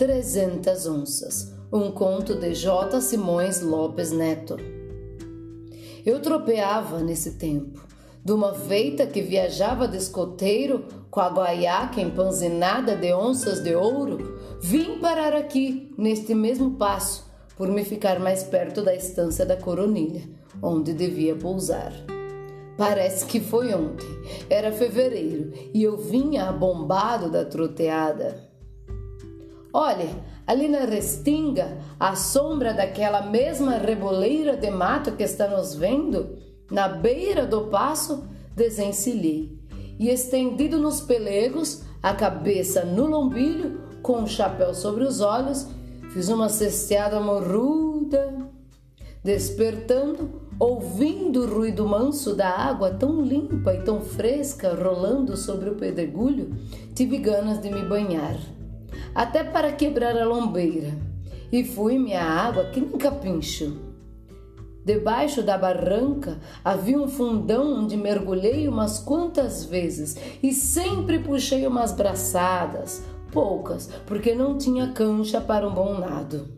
300 onças, um conto de J. Simões Lopes Neto. Eu tropeava nesse tempo, de uma feita que viajava de escoteiro com a guaiaca empanzinada de onças de ouro, vim parar aqui, neste mesmo passo, por me ficar mais perto da estância da coronilha, onde devia pousar. Parece que foi ontem, era fevereiro, e eu vinha abombado da troteada. Olhe, ali na restinga, à sombra daquela mesma reboleira de mato que está nos vendo, na beira do passo, desencilhei e estendido nos pelegos, a cabeça no lombilho, com o chapéu sobre os olhos, fiz uma cesteada morruda. Despertando, ouvindo o ruído manso da água tão limpa e tão fresca rolando sobre o pedregulho, tive ganas de me banhar até para quebrar a lombeira, e fui-me à água que nem capincho. Debaixo da barranca havia um fundão onde mergulhei umas quantas vezes e sempre puxei umas braçadas, poucas, porque não tinha cancha para um bom nado.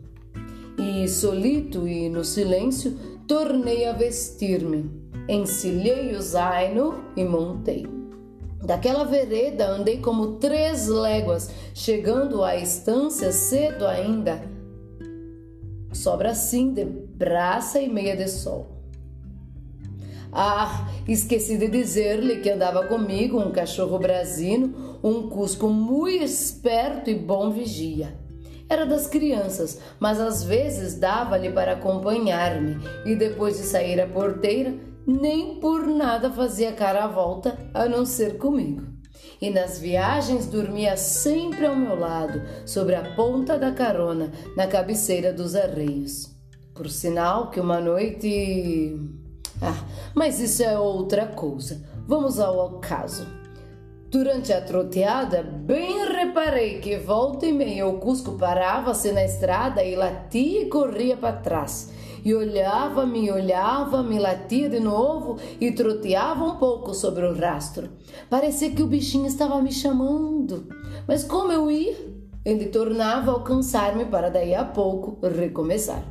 E solito e no silêncio tornei a vestir-me, encilhei o zaino e montei. Daquela vereda andei como três léguas, chegando à estância cedo ainda. Sobra assim de braça e meia de sol. Ah, esqueci de dizer-lhe que andava comigo um cachorro brasino, um cusco muito esperto e bom vigia. Era das crianças, mas às vezes dava-lhe para acompanhar-me e depois de sair à porteira nem por nada fazia cara à volta a não ser comigo. E nas viagens dormia sempre ao meu lado, sobre a ponta da carona, na cabeceira dos arreios. Por sinal que uma noite. Ah, mas isso é outra coisa. Vamos ao caso. Durante a troteada, bem reparei que volta e meia o Cusco parava-se na estrada e latia e corria para trás e olhava-me, olhava-me, latia de novo e troteava um pouco sobre o rastro. Parecia que o bichinho estava me chamando. Mas como eu ia, ele tornava a alcançar-me para daí a pouco recomeçar.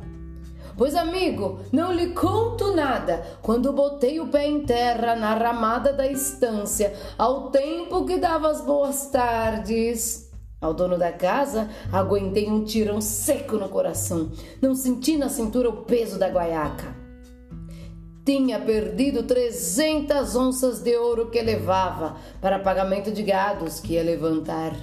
Pois, amigo, não lhe conto nada. Quando botei o pé em terra na ramada da estância, ao tempo que dava as boas tardes, ao dono da casa, aguentei um tirão seco no coração. Não senti na cintura o peso da guaiaca. Tinha perdido 300 onças de ouro que levava para pagamento de gados que ia levantar.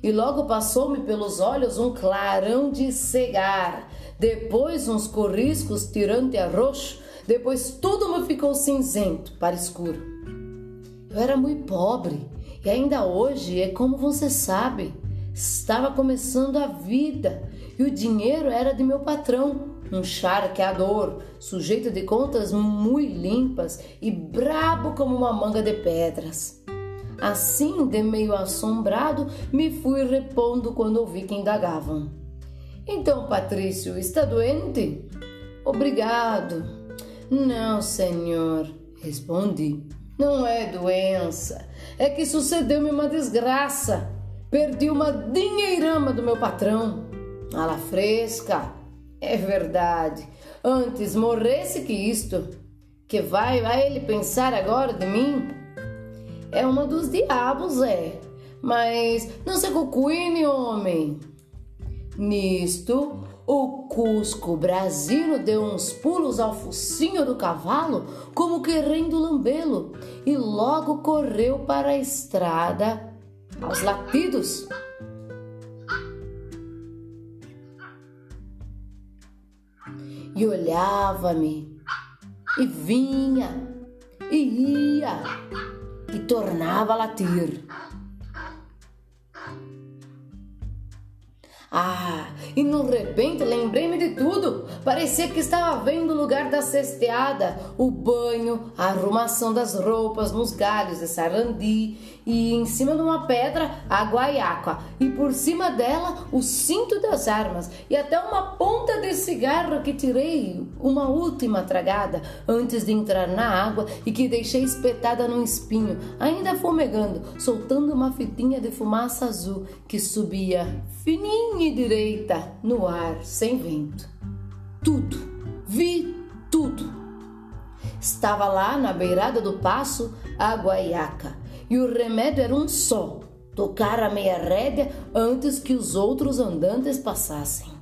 E logo passou-me pelos olhos um clarão de cegar, depois uns corriscos tirante a roxo, depois tudo me ficou cinzento para escuro. Eu era muito pobre e ainda hoje é como você sabe, estava começando a vida e o dinheiro era de meu patrão, um charqueador, sujeito de contas muito limpas e brabo como uma manga de pedras. Assim, de meio assombrado, me fui repondo quando ouvi que indagavam. Então, Patrício, está doente? Obrigado. Não, senhor, respondi. Não é doença, é que sucedeu-me uma desgraça. Perdi uma dinheirama do meu patrão. Ala fresca, é verdade. Antes morresse que isto. Que vai, vai ele pensar agora de mim? É uma dos diabos, é. Mas não se cucuine, homem. Nisto, o Cusco Brasino deu uns pulos ao focinho do cavalo, como querendo lambê-lo, e logo correu para a estrada aos latidos. E olhava-me, e vinha, e ia, e tornava a latir. Ah, e no repente lembrei-me de tudo. Parecia que estava vendo o lugar da cesteada, o banho, a arrumação das roupas nos galhos de sarandi e em cima de uma pedra a guaiaca e por cima dela o cinto das armas e até uma ponta de cigarro que tirei uma última tragada antes de entrar na água e que deixei espetada num espinho, ainda fumegando, soltando uma fitinha de fumaça azul que subia fininha direita no ar sem vento. Tudo, vi tudo. Estava lá na beirada do passo a guaiaca e o remédio era um só: tocar a meia rédea antes que os outros andantes passassem.